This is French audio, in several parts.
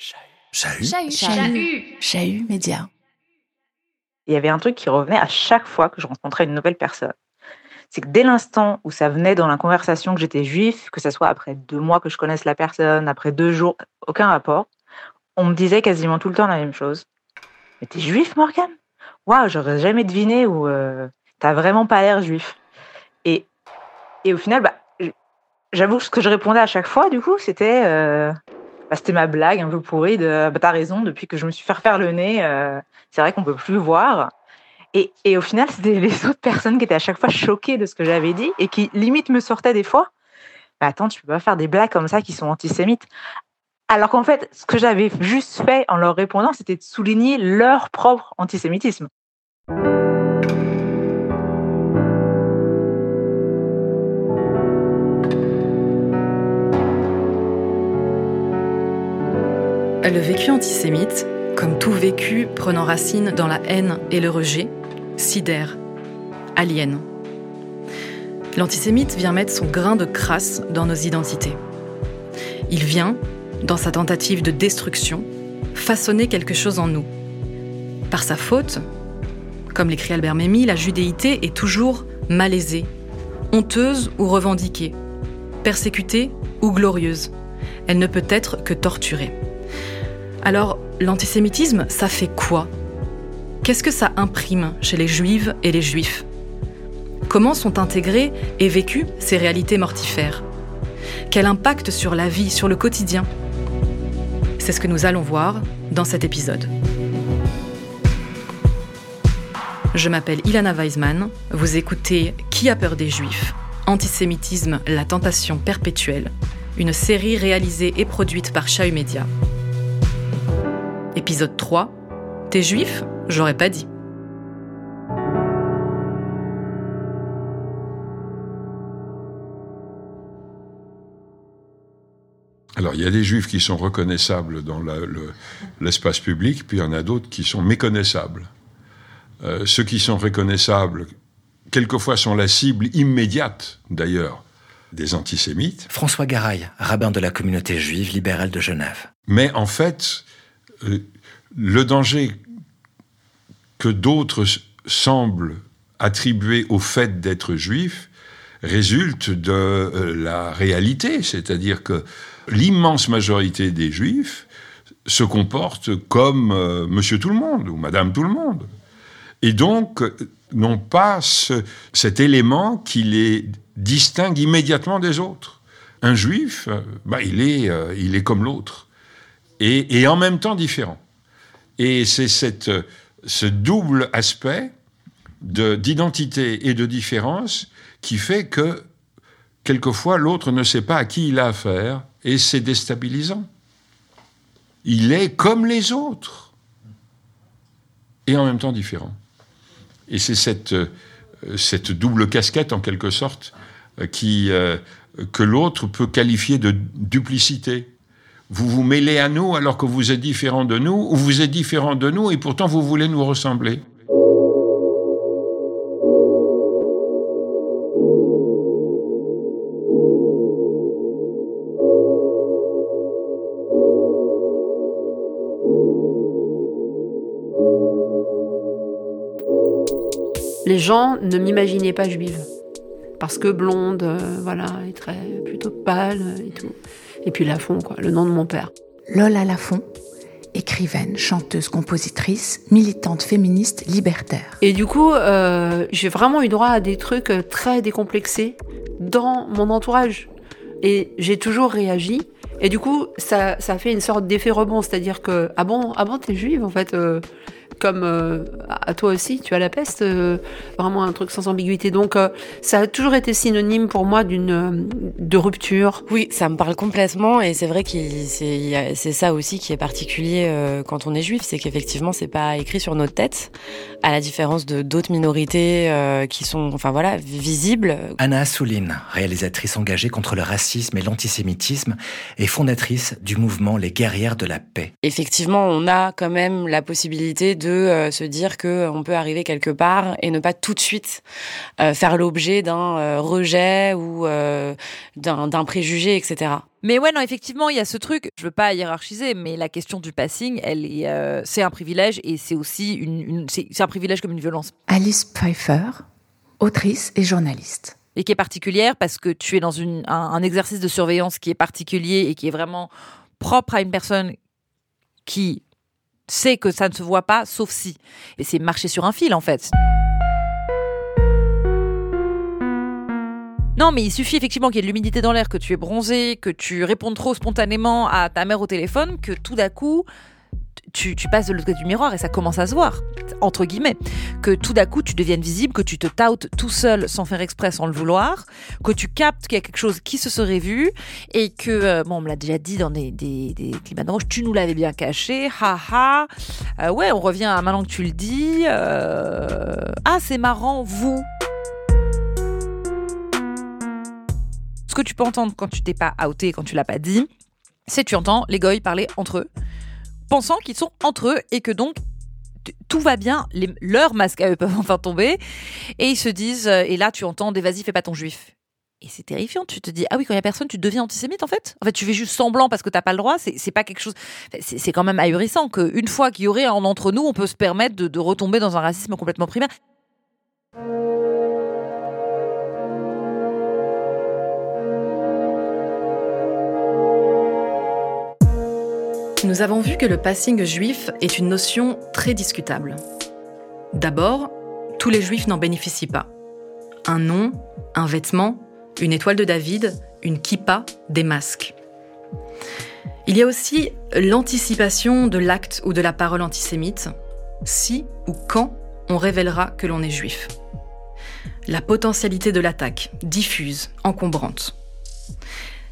Chahut. Chahut. Chahut. Chahut Média. Il y avait un truc qui revenait à chaque fois que je rencontrais une nouvelle personne. C'est que dès l'instant où ça venait dans la conversation que j'étais juif, que ce soit après deux mois que je connaisse la personne, après deux jours, aucun rapport, on me disait quasiment tout le temps la même chose. Mais t'es juif, Morgan Waouh, j'aurais jamais deviné ou euh, t'as vraiment pas l'air juif. Et, et au final, bah, j'avoue que ce que je répondais à chaque fois, du coup, c'était euh, bah, c'était ma blague un peu pourrie de bah, t'as raison, depuis que je me suis fait refaire le nez, euh, c'est vrai qu'on peut plus voir. Et, au final, c'était les autres personnes qui étaient à chaque fois choquées de ce que j'avais dit et qui limite me sortaient des fois. Bah, attends, tu peux pas faire des blagues comme ça qui sont antisémites. Alors qu'en fait, ce que j'avais juste fait en leur répondant, c'était de souligner leur propre antisémitisme. Le vécu antisémite, comme tout vécu prenant racine dans la haine et le rejet, sidère, aliène. L'antisémite vient mettre son grain de crasse dans nos identités. Il vient, dans sa tentative de destruction, façonner quelque chose en nous. Par sa faute, comme l'écrit Albert Memmi, la judéité est toujours malaisée, honteuse ou revendiquée, persécutée ou glorieuse. Elle ne peut être que torturée. Alors, l'antisémitisme, ça fait quoi? Qu'est-ce que ça imprime chez les juives et les juifs? Comment sont intégrées et vécues ces réalités mortifères? Quel impact sur la vie, sur le quotidien? C'est ce que nous allons voir dans cet épisode. Je m'appelle Ilana Weisman, vous écoutez Qui a peur des juifs? Antisémitisme, la tentation perpétuelle, une série réalisée et produite par Chahut Media. Épisode 3. T'es juif? J'aurais pas dit. Alors, il y a des juifs qui sont reconnaissables dans l'espace public, puis il y en a d'autres qui sont méconnaissables. Euh, ceux qui sont reconnaissables, quelquefois, sont la cible immédiate, d'ailleurs, des antisémites. François Garay, rabbin de la communauté juive libérale de Genève. Mais en fait, euh, le danger que d'autres semblent attribuer au fait d'être juif résulte de euh, la réalité, c'est-à-dire que l'immense majorité des juifs se comportent comme euh, monsieur tout le monde ou madame tout le monde. Et donc, n'ont pas cet élément qui les distingue immédiatement des autres. Un juif, bah, il, est, il est comme l'autre et, en même temps différent. Et c'est ce double aspect d'identité et de différence qui fait que quelquefois l'autre ne sait pas à qui il a affaire et c'est déstabilisant. Il est comme les autres et en même temps différent. Et c'est cette, cette double casquette en quelque sorte euh, que l'autre peut qualifier de duplicité vous vous mêlez à nous alors que vous êtes différent de nous, ou vous êtes différent de nous et pourtant vous voulez nous ressembler. Les gens ne m'imaginaient pas juive parce que blonde, euh, voilà, et très plutôt pâle et tout. Et puis Lafont, quoi, le nom de mon père. Lola Lafont, écrivaine, chanteuse, compositrice, militante féministe, libertaire. Et du coup, euh, j'ai vraiment eu droit à des trucs euh, très décomplexés dans mon entourage. Et j'ai toujours réagi. Et du coup, ça, ça fait une sorte d'effet rebond, c'est-à-dire que ah bon, ah bon, t'es juive en fait. Euh, comme euh, à toi aussi, tu as la peste, euh, vraiment un truc sans ambiguïté. Donc euh, ça a toujours été synonyme pour moi d'une de rupture. Oui, ça me parle complètement et c'est vrai que c'est ça aussi qui est particulier quand on est juif, c'est qu'effectivement c'est pas écrit sur notre tête, à la différence de d'autres minorités qui sont, enfin voilà, visibles. Anna Assouline, réalisatrice engagée contre le racisme et l'antisémitisme et fondatrice du mouvement Les Guerrières de la Paix. Effectivement, on a quand même la possibilité de de se dire que on peut arriver quelque part et ne pas tout de suite faire l'objet d'un rejet ou d'un préjugé, etc. Mais ouais, non, effectivement, il y a ce truc. Je veux pas hiérarchiser, mais la question du passing, elle est, euh, c'est un privilège et c'est aussi une, c'est un privilège comme une violence. Alice Pfeiffer, autrice et journaliste. Et qui est particulière parce que tu es dans une, un, exercice de surveillance qui est particulier et qui est vraiment propre à une personne qui sait que ça ne se voit pas, sauf si. Et c'est marcher sur un fil, en fait. Non, mais il suffit effectivement qu'il y ait de l'humidité dans l'air, que tu es bronzé, que tu répondes trop spontanément à ta mère au téléphone, que tout d'un coup, tu, passes de l'autre côté du miroir et ça commence à se voir, entre guillemets. Que tout d'un coup, tu deviennes visible, que tu te tautes tout seul sans faire exprès, sans le vouloir, que tu captes qu'il y a quelque chose qui se serait vu et que, euh, bon, on me l'a déjà dit dans des, des, climats de tu nous l'avais bien caché, haha. Euh, ouais, on revient à maintenant que tu le dis. Euh, ah, c'est marrant, vous. Ce que tu peux entendre quand tu t'es pas outé, quand tu l'as pas dit, c'est tu entends les goy parler entre eux, pensant qu'ils sont entre eux et que donc tout va bien, leurs masques à eux peuvent enfin tomber, et ils se disent, euh, et là tu entends des vas-y fais pas ton juif. Et c'est terrifiant, tu te dis, ah oui, quand il y a personne, tu deviens antisémite en fait. En fait, tu fais juste semblant parce que t'as pas le droit, c'est pas quelque chose. C'est quand même ahurissant qu'une fois qu'il y aurait un entre nous, on peut se permettre de, de retomber dans un racisme complètement primaire. Nous avons vu que le passing juif est une notion très discutable. D'abord, tous les juifs n'en bénéficient pas. Un nom, un vêtement, une étoile de David, une kippa, des masques. Il y a aussi l'anticipation de l'acte ou de la parole antisémite, si ou quand on révélera que l'on est juif. La potentialité de l'attaque, diffuse, encombrante.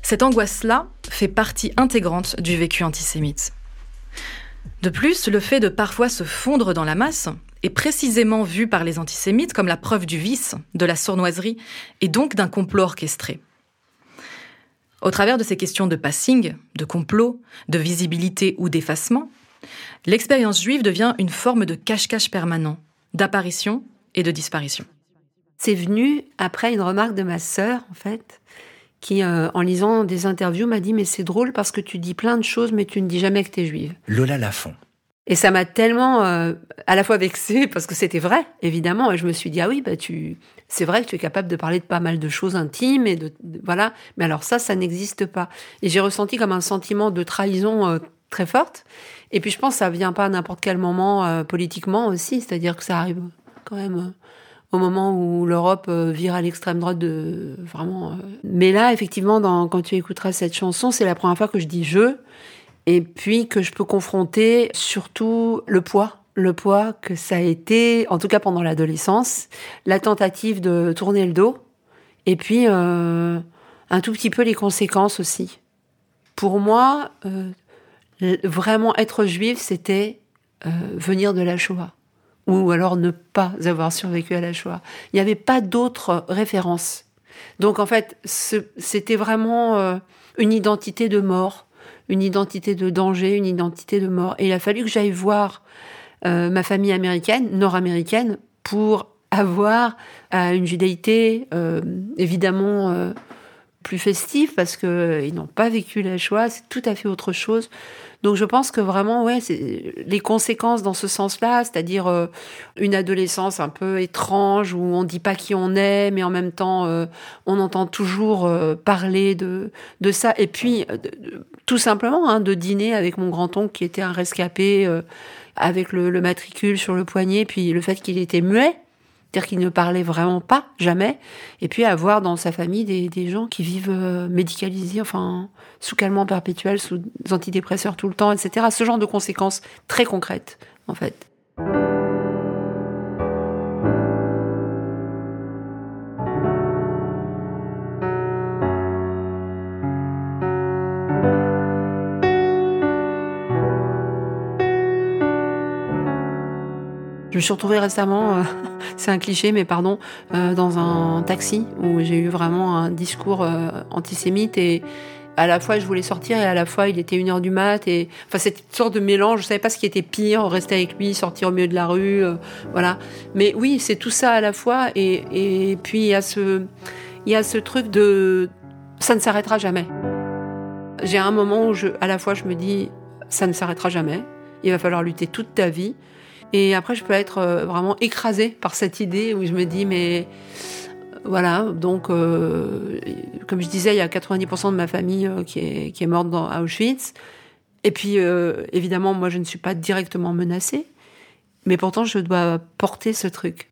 Cette angoisse-là fait partie intégrante du vécu antisémite. De plus, le fait de parfois se fondre dans la masse est précisément vu par les antisémites comme la preuve du vice, de la sournoiserie et donc d'un complot orchestré. Au travers de ces questions de passing, de complot, de visibilité ou d'effacement, l'expérience juive devient une forme de cache-cache permanent, d'apparition et de disparition. C'est venu après une remarque de ma sœur, en fait, qui, euh, en lisant des interviews, m'a dit Mais c'est drôle parce que tu dis plein de choses, mais tu ne dis jamais que tu es juive. Lola Lafont. Et ça m'a tellement euh, à la fois vexée parce que c'était vrai, évidemment. Et je me suis dit Ah oui, bah tu, c'est vrai que tu es capable de parler de pas mal de choses intimes et de, voilà. Mais alors ça, ça n'existe pas. Et j'ai ressenti comme un sentiment de trahison euh, très forte. Et puis je pense que ça vient pas à n'importe quel moment politiquement aussi, c'est-à-dire que ça arrive quand même au moment où l'Europe euh, vire à l'extrême droite de vraiment. Euh. Mais là, effectivement, dans, quand tu écouteras cette chanson, c'est la première fois que je dis je, et puis que je peux confronter surtout le poids, le poids que ça a été, en tout cas pendant l'adolescence, la tentative de tourner le dos, et puis euh, un tout petit peu les conséquences aussi. Pour moi, euh, vraiment être juif, c'était euh, venir de la Shoah ou alors ne pas avoir survécu à la Shoah. Il n'y avait pas d'autres références. Donc en fait, c'était vraiment euh, une identité de mort, une identité de danger, une identité de mort. Et il a fallu que j'aille voir euh, ma famille américaine, nord-américaine, pour avoir euh, une judaïté évidemment plus festive parce qu'ils n'ont pas vécu la Shoah, c'est tout à fait autre chose. Donc je pense que vraiment, ouais, les conséquences dans ce sens-là, c'est-à-dire euh, une adolescence un peu étrange où on dit pas qui on est, mais en même temps euh, on entend toujours euh, parler de de ça. Et puis tout simplement hein, de dîner avec mon grand-oncle qui était un rescapé avec le, le matricule sur le poignet, puis le fait qu'il était muet. C'est-à-dire qu'il ne parlait vraiment pas, jamais. Et puis avoir dans sa famille des, des gens qui vivent euh, médicalisés, enfin, sous calmant perpétuel, sous antidépresseurs tout le temps, etc. Ce genre de conséquences très concrètes, en fait. Me suis retrouvée récemment, euh, c'est un cliché, mais pardon, euh, dans un taxi où j'ai eu vraiment un discours euh, antisémite et à la fois je voulais sortir et à la fois il était une heure du mat et enfin cette sorte de mélange je savais pas ce qui était pire rester avec lui sortir au milieu de la rue voilà. Mais oui c'est tout ça à la fois et, et puis il y a ce il y a ce truc de ça ne s'arrêtera jamais. J'ai un moment où je à la fois je me dis ça ne s'arrêtera jamais. Il va falloir lutter toute ta vie et après je peux être euh, vraiment écrasée par cette idée où je me dis mais voilà, donc euh, comme je disais, il y a 90% de ma famille euh, qui, est, qui est morte dans, à Auschwitz. Et puis, euh, évidemment, moi, je ne suis pas directement menacée, mais pourtant, je dois porter ce truc.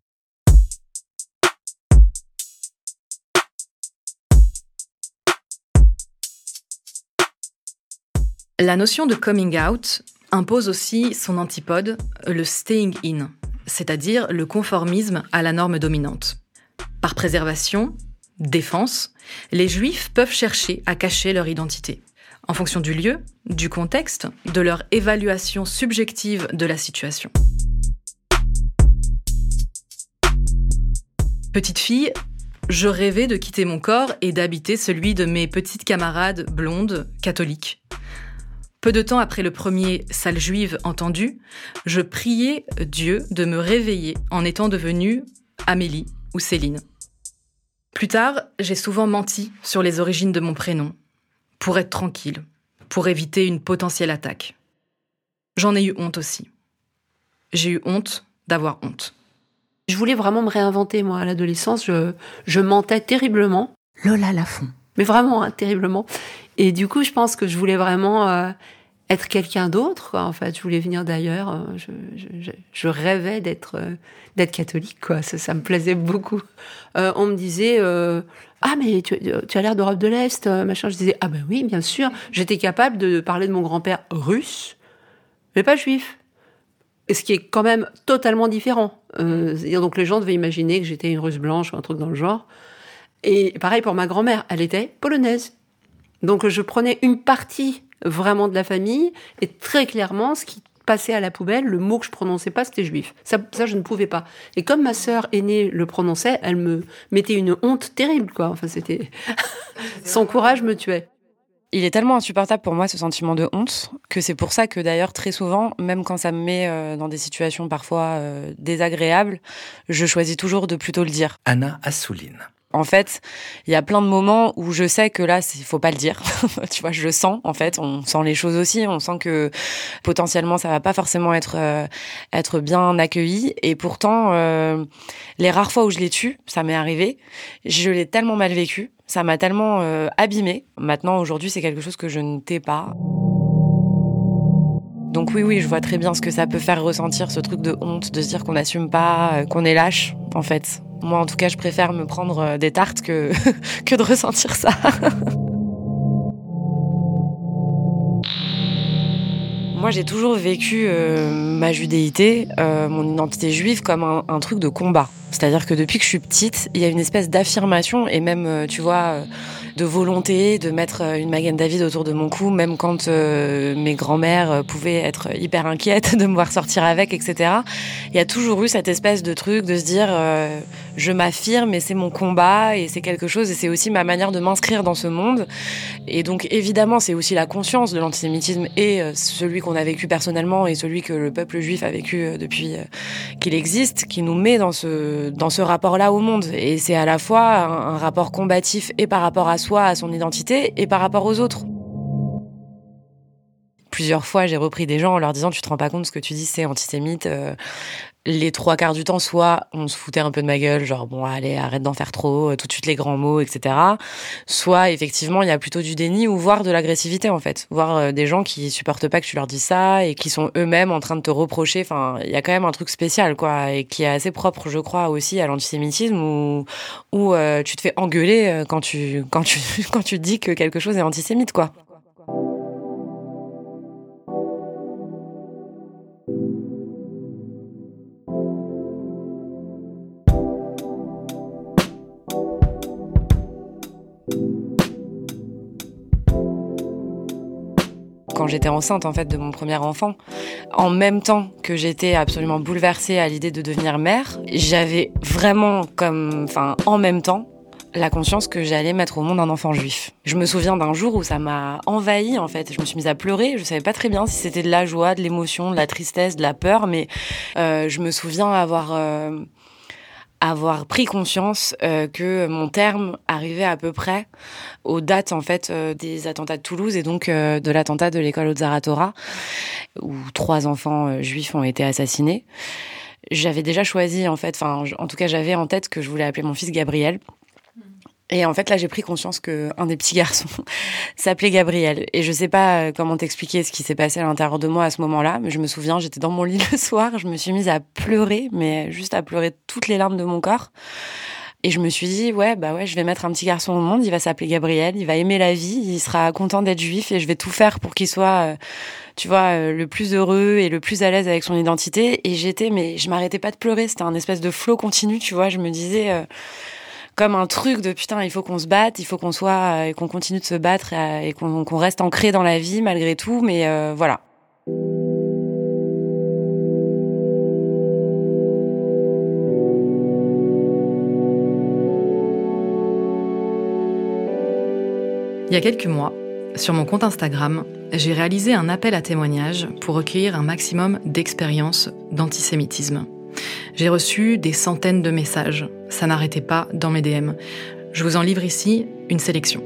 La notion de coming out impose aussi son antipode, le staying in, c'est-à-dire le conformisme à la norme dominante. Par préservation, défense, les juifs peuvent chercher à cacher leur identité. En fonction du lieu, du contexte, de leur évaluation subjective de la situation. Petite fille, je rêvais de quitter mon corps et d'habiter celui de mes petites camarades blondes, catholiques. Peu de temps après le premier salle juive entendu, je priais Dieu de me réveiller en étant devenue Amélie ou Céline. Plus tard, j'ai souvent menti sur les origines de mon prénom, pour être tranquille, pour éviter une potentielle attaque. J'en ai eu honte aussi. J'ai eu honte d'avoir honte. Je voulais vraiment me réinventer, moi, à l'adolescence. Je, je mentais terriblement. Lola Lafont. Mais vraiment, hein, terriblement. Et du coup, je pense que je voulais vraiment euh, être quelqu'un d'autre. En fait, je voulais venir d'ailleurs. euh, Je, rêvais d'être euh, d'être catholique. Quoi. Ça, me plaisait beaucoup. On me disait ah mais tu, tu as l'air d'Europe de l'Est, machin. Je disais ah ben oui, bien sûr. J'étais capable de parler de mon grand-père russe, mais pas juif. Et Ce qui est quand même totalement différent. Donc les gens devaient imaginer que j'étais une russe blanche ou un truc dans le genre. Et pareil pour ma grand-mère, elle était polonaise. Donc je prenais une partie vraiment de la famille et très clairement ce qui passait à la poubelle, le mot que je prononçais pas, c'était juif. Ça, ça je ne pouvais pas. Et comme ma sœur aînée le prononçait, elle me mettait une honte terrible, quoi. Enfin, c'était son courage me tuait. Il est tellement insupportable pour moi ce sentiment de honte que c'est pour ça que d'ailleurs très souvent, même quand ça me met euh, dans des situations parfois euh, désagréables, je choisis toujours de plutôt le dire. Anna Assouline. En fait, il y a plein de moments où je sais que là, il faut pas le dire. tu vois, je le sens. En fait, on sent les choses aussi. On sent que potentiellement, ça va pas forcément être euh, être bien accueilli. Et pourtant, euh, les rares fois où je l'ai tué, ça m'est arrivé. Je l'ai tellement mal vécu. Ça m'a tellement euh, abîmé. Maintenant, aujourd'hui, c'est quelque chose que je ne tais pas. Donc oui, oui, je vois très bien ce que ça peut faire ressentir, ce truc de honte, de se dire qu'on n'assume pas, euh, qu'on est lâche, en fait. Moi, en tout cas, je préfère me prendre euh, des tartes que, que de ressentir ça. Moi, j'ai toujours vécu euh, ma judéité, mon identité juive, comme un truc de combat. C'est-à-dire que depuis que je suis petite, il y a une espèce d'affirmation et même, euh, tu vois, euh, de volonté de mettre euh, une Magen David autour de mon cou, même quand mes grands-mères pouvaient être hyper inquiètes de me voir sortir avec, etc. Il y a toujours eu cette espèce de truc de se dire, je m'affirme et c'est mon combat et c'est quelque chose et c'est aussi ma manière de m'inscrire dans ce monde. Et donc évidemment, c'est aussi la conscience de l'antisémitisme et celui qu'on a vécu personnellement et celui que le peuple juif a vécu depuis qu'il existe, qui nous met dans ce dans ce rapport-là au monde. Et c'est à la fois un, rapport combatif et par rapport à soi, à son identité, et par rapport aux autres. Plusieurs fois, j'ai repris des gens en leur disant, tu te rends pas compte ce que tu dis, c'est antisémite. euh, les trois quarts du temps, soit on se foutait un peu de ma gueule, genre bon allez arrête d'en faire trop, euh, tout de suite les grands mots, etc. Soit effectivement il y a plutôt du déni ou voire de l'agressivité en fait, voire euh, des gens qui supportent pas que tu leur dis ça et qui sont eux-mêmes en train de te reprocher. Enfin il y a quand même un truc spécial quoi et qui est assez propre je crois aussi à l'antisémitisme où où euh, tu te fais engueuler euh, quand tu quand tu quand tu dis que quelque chose est antisémite quoi. J'étais enceinte en fait de mon premier enfant, en même temps que j'étais absolument bouleversée à l'idée de devenir mère, j'avais vraiment comme, enfin, en même temps, la conscience que j'allais mettre au monde un enfant juif. Je me souviens d'un jour où ça m'a envahi en fait. Je me suis mise à pleurer. Je savais pas très bien si c'était de la joie, de l'émotion, de la tristesse, de la peur, mais euh, je me souviens avoir euh, avoir pris conscience euh, que mon terme arrivait à peu près aux dates en fait euh, des attentats de Toulouse et donc euh, de l'attentat de l'école Zaratora où trois enfants euh, juifs ont été assassinés. J'avais déjà choisi en fait, enfin en tout cas j'avais en tête que je voulais appeler mon fils Gabriel. Et en fait, là, j'ai pris conscience que un des petits garçons s'appelait Gabriel. Et je sais pas euh, comment t'expliquer ce qui s'est passé à l'intérieur de moi à ce moment-là, mais je me souviens, j'étais dans mon lit le soir, je me suis mise à pleurer, mais juste à pleurer toutes les larmes de mon corps. Et je me suis dit, ouais, bah ouais, je vais mettre un petit garçon au monde, il va s'appeler Gabriel, il va aimer la vie, il sera content d'être juif et je vais tout faire pour qu'il soit, euh, tu vois, euh, le plus heureux et le plus à l'aise avec son identité. Et j'étais, mais je m'arrêtais pas de pleurer, c'était un espèce de flot continu, tu vois, je me disais, comme un truc de putain, il faut qu'on se batte, il faut qu'on soit, euh, et qu'on continue de se battre euh, et qu'on reste ancré dans la vie malgré tout, mais euh, voilà. Il y a quelques mois, sur mon compte Instagram, j'ai réalisé un appel à témoignages pour recueillir un maximum d'expériences d'antisémitisme. J'ai reçu des centaines de messages, ça n'arrêtait pas dans mes DM. Je vous en livre ici une sélection.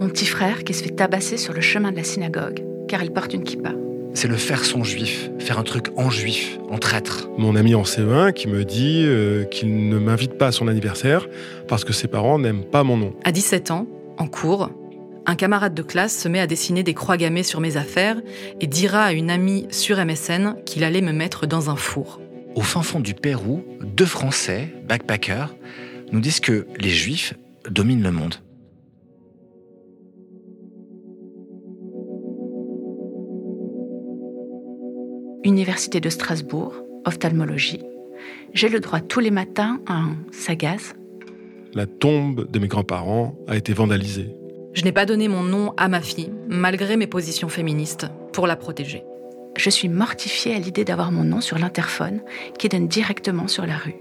Mon petit frère qui se fait tabasser sur le chemin de la synagogue, car il porte une kippa. C'est le faire son juif, faire un truc en juif, en traître. Mon ami en CE1 qui me dit euh, qu'il ne m'invite pas à son anniversaire parce que ses parents n'aiment pas mon nom. À 17 ans, en cours, un camarade de classe se met à dessiner des croix gammées sur mes affaires et dira à une amie sur MSN qu'il allait me mettre dans un four. Au fin fond du Pérou, deux Français, backpackers, nous disent que les juifs dominent le monde. Université de Strasbourg, ophtalmologie. J'ai le droit tous les matins à un sagaz. La tombe de mes grands-parents a été vandalisée. Je n'ai pas donné mon nom à ma fille, malgré mes positions féministes, pour la protéger. Je suis mortifiée à l'idée d'avoir mon nom sur l'interphone qui donne directement sur la rue.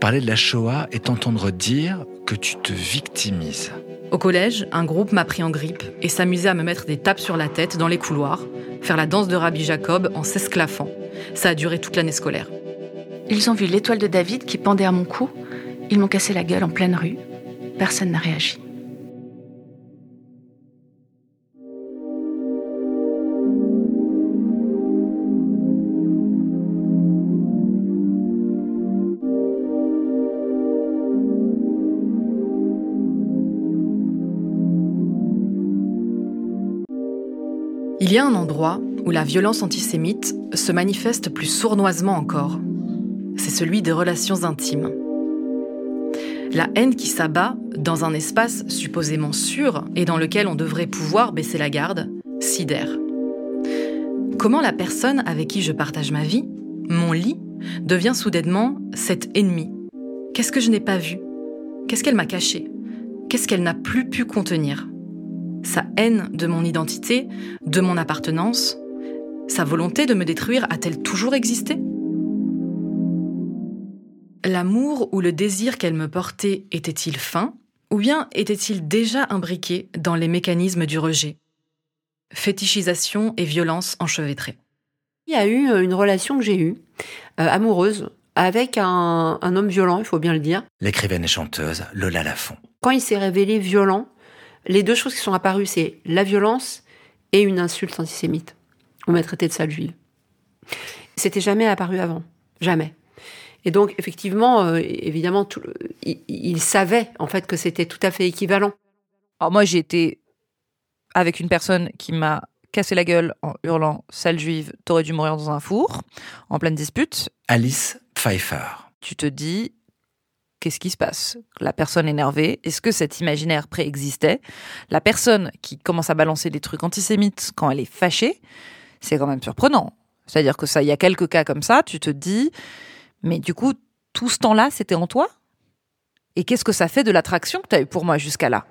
Parler de la Shoah est entendre dire que tu te victimises. Au collège, un groupe m'a pris en grippe et s'amusait à me mettre des tapes sur la tête dans les couloirs, faire la danse de Rabbi Jacob en s'esclaffant. Ça a duré toute l'année scolaire. Ils ont vu l'étoile de David qui pendait à mon cou. Ils m'ont cassé la gueule en pleine rue. Personne n'a réagi. Il y a un endroit où la violence antisémite se manifeste plus sournoisement encore. C'est celui des relations intimes. La haine qui s'abat dans un espace supposément sûr et dans lequel on devrait pouvoir baisser la garde sidère. Comment la personne avec qui je partage ma vie, mon lit, devient soudainement cet ennemi Qu'est-ce que je n'ai pas vu? Qu'est-ce qu'elle m'a caché? Qu'est-ce qu'elle n'a plus pu contenir? Sa haine de mon identité, de mon appartenance, sa volonté de me détruire a-t-elle toujours existé? L'amour ou le désir qu'elle me portait était-il fin ou bien était-il déjà imbriqué dans les mécanismes du rejet? Fétichisation et violence enchevêtrées. Il y a eu euh, une relation que j'ai eue, euh, amoureuse, avec un, un homme violent, il faut bien le dire. L'écrivaine et chanteuse Lola Lafont. Quand il s'est révélé violent, les deux choses qui sont apparues, c'est la violence et une insulte antisémite. On m'a traité de sale juive. C'était jamais apparu avant. Jamais. Et donc, effectivement, euh, évidemment, tout le- il, il savait, en fait, que c'était tout à fait équivalent. Alors moi, j'ai été avec une personne qui m'a cassé la gueule en hurlant sale juive, t'aurais dû mourir dans un four, en pleine dispute. Alice Pfeiffer. Tu te dis, qu'est-ce qui se passe? La personne énervée, est-ce que cet imaginaire préexistait? La personne qui commence à balancer des trucs antisémites quand elle est fâchée, c'est quand même surprenant. C'est-à-dire que ça, il y a quelques cas comme ça, tu te dis, mais du coup, tout ce temps-là, c'était en toi? Et qu'est-ce que ça fait de l'attraction que tu as eu pour moi jusqu'à là?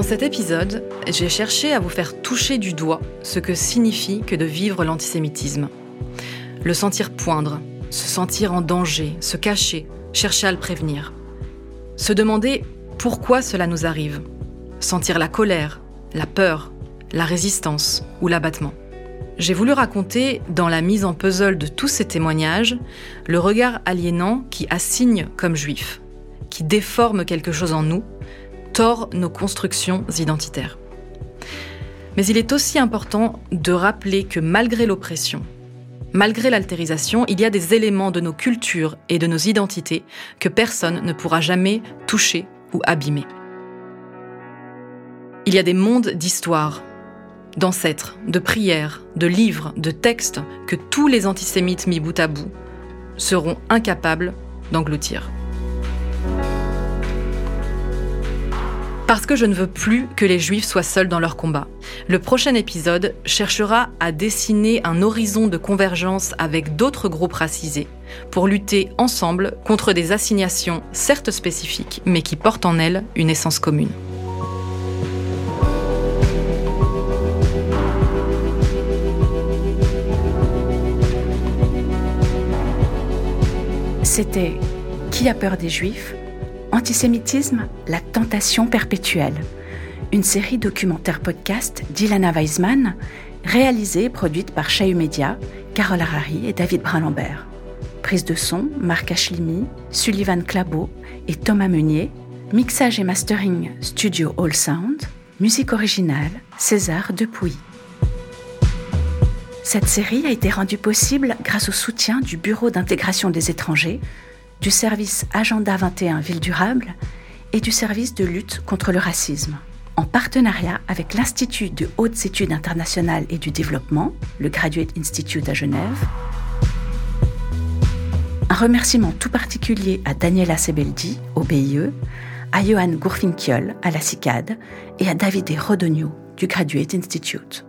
Dans cet épisode, j'ai cherché à vous faire toucher du doigt ce que signifie que de vivre l'antisémitisme. Le sentir poindre, se sentir en danger, se cacher, chercher à le prévenir. Se demander pourquoi cela nous arrive. Sentir la colère, la peur, la résistance ou l'abattement. J'ai voulu raconter, dans la mise en puzzle de tous ces témoignages, le regard aliénant qui assigne comme juif, qui déforme quelque chose en nous, tord nos constructions identitaires. Mais il est aussi important de rappeler que malgré l'oppression, malgré l'altérisation, il y a des éléments de nos cultures et de nos identités que personne ne pourra jamais toucher ou abîmer. Il y a des mondes d'histoire, d'ancêtres, de prières, de livres, de textes que tous les antisémites mis bout à bout seront incapables d'engloutir. Parce que je ne veux plus que les juifs soient seuls dans leur combat. Le prochain épisode cherchera à dessiner un horizon de convergence avec d'autres groupes racisés pour lutter ensemble contre des assignations certes spécifiques mais qui portent en elles une essence commune. C'était Qui a peur des juifs? Antisémitisme, la tentation perpétuelle. Une série documentaire podcast d'Ilana Weisman, réalisée et produite par Chahu Media, Carole Harari et David Brun-Lambert. Prise de son, Marc Achlimi, Sullivan Clabot et Thomas Meunier. Mixage et mastering, Studio All Sound. Musique originale, César Depuy. Cette série a été rendue possible grâce au soutien du Bureau d'intégration des étrangers, du service Agenda 21 Ville Durable et du service de lutte contre le racisme, en partenariat avec l'Institut de hautes études internationales et du développement, le Graduate Institute à Genève. Un remerciement tout particulier à Daniela Sebeldi, au BIE, à Johan Gourfinkiol, à la CICAD, et à David Rodogno, du Graduate Institute.